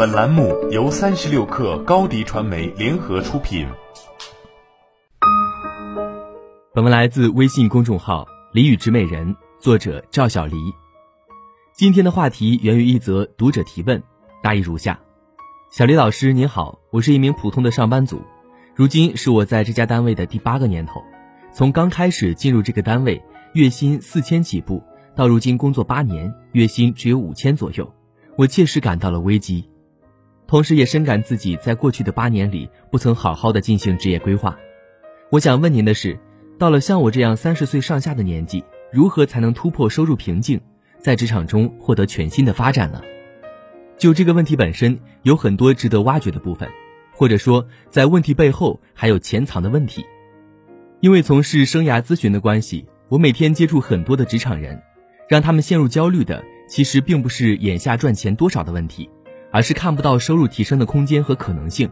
本栏目由三十六氪高低传媒联合出品。本文来自微信公众号“李宇植美人”，作者赵小黎。今天的话题源于一则读者提问，大意如下：小李老师您好，我是一名普通的上班族，如今是我在这家单位的第八个年头。从刚开始进入这个单位，月薪四千起步，到如今工作八年，月薪只有五千左右，我切实感到了危机。同时，也深感自己在过去的八年里不曾好好的进行职业规划。我想问您的是，到了像我这样三十岁上下的年纪，如何才能突破收入瓶颈，在职场中获得全新的发展呢？就这个问题本身，有很多值得挖掘的部分，或者说，在问题背后还有潜藏的问题。因为从事生涯咨询的关系，我每天接触很多的职场人，让他们陷入焦虑的，其实并不是眼下赚钱多少的问题。而是看不到收入提升的空间和可能性。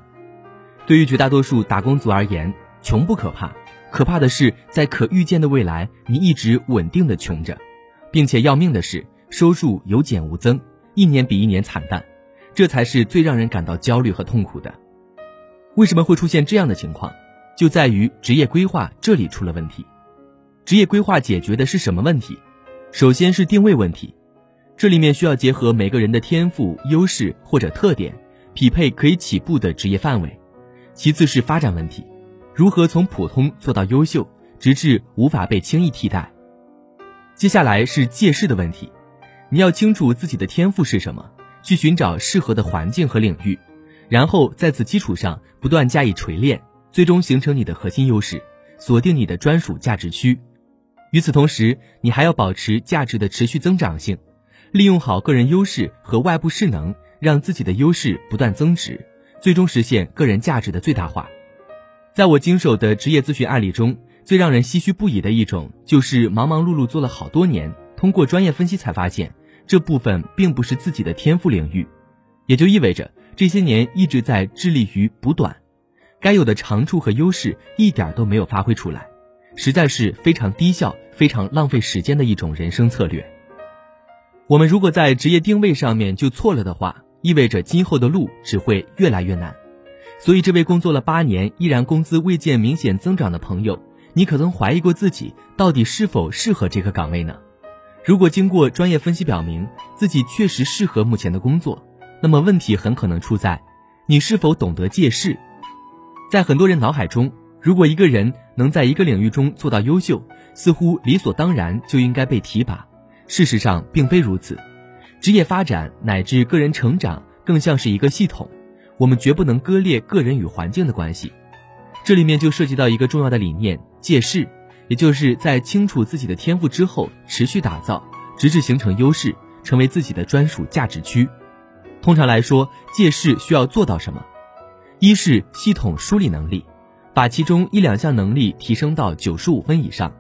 对于绝大多数打工族而言，穷不可怕，可怕的是在可预见的未来，你一直稳定的穷着，并且要命的是收入有减无增，一年比一年惨淡，这才是最让人感到焦虑和痛苦的。为什么会出现这样的情况？就在于职业规划这里出了问题。职业规划解决的是什么问题？首先是定位问题。这里面需要结合每个人的天赋、优势或者特点，匹配可以起步的职业范围。其次是发展问题，如何从普通做到优秀，直至无法被轻易替代。接下来是借势的问题，你要清楚自己的天赋是什么，去寻找适合的环境和领域，然后在此基础上不断加以锤炼，最终形成你的核心优势，锁定你的专属价值区。与此同时，你还要保持价值的持续增长性。利用好个人优势和外部势能，让自己的优势不断增值，最终实现个人价值的最大化。在我经手的职业咨询案例中，最让人唏嘘不已的一种，就是忙忙碌碌做了好多年，通过专业分析才发现，这部分并不是自己的天赋领域，也就意味着这些年一直在致力于补短，该有的长处和优势一点都没有发挥出来，实在是非常低效、非常浪费时间的一种人生策略。我们如果在职业定位上面就错了的话，意味着今后的路只会越来越难。所以，这位工作了八年依然工资未见明显增长的朋友，你可曾怀疑过自己到底是否适合这个岗位呢？如果经过专业分析表明自己确实适合目前的工作，那么问题很可能出在你是否懂得借势。在很多人脑海中，如果一个人能在一个领域中做到优秀，似乎理所当然就应该被提拔。事实上并非如此，职业发展乃至个人成长更像是一个系统，我们绝不能割裂个人与环境的关系。这里面就涉及到一个重要的理念：借势，也就是在清楚自己的天赋之后，持续打造，直至形成优势，成为自己的专属价值区。通常来说，借势需要做到什么？一是系统梳理能力，把其中一两项能力提升到九十五分以上，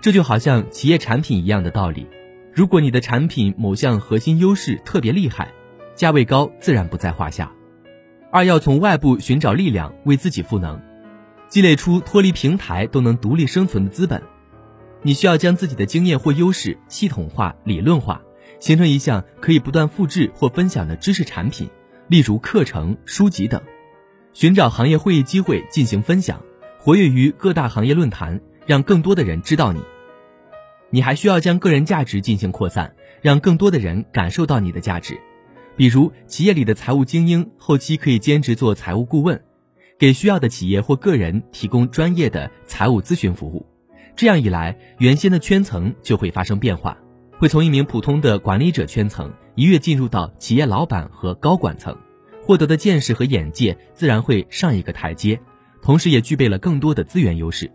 这就好像企业产品一样的道理。如果你的产品某项核心优势特别厉害，价位高自然不在话下。二要从外部寻找力量，为自己赋能，积累出脱离平台都能独立生存的资本。你需要将自己的经验或优势系统化、理论化，形成一项可以不断复制或分享的知识产品，例如课程、书籍等。寻找行业会议机会进行分享，活跃于各大行业论坛，让更多的人知道你。你还需要将个人价值进行扩散，让更多的人感受到你的价值。比如，企业里的财务精英后期可以兼职做财务顾问，给需要的企业或个人提供专业的财务咨询服务。这样一来，原先的圈层就会发生变化，会从一名普通的管理者圈层一跃进入到企业老板和高管层，获得的见识和眼界自然会上一个台阶，同时也具备了更多的资源优势。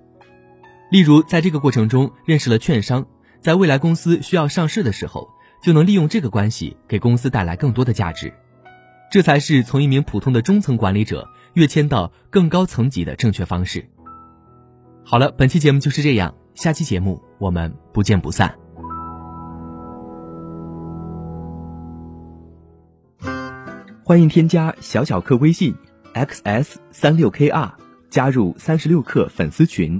例如，在这个过程中认识了券商，在未来公司需要上市的时候，就能利用这个关系给公司带来更多的价值。这才是从一名普通的中层管理者跃迁到更高层级的正确方式。好了，本期节目就是这样，下期节目我们不见不散。欢迎添加小小客微信 xs 三六 kr，加入三十六氪粉丝群。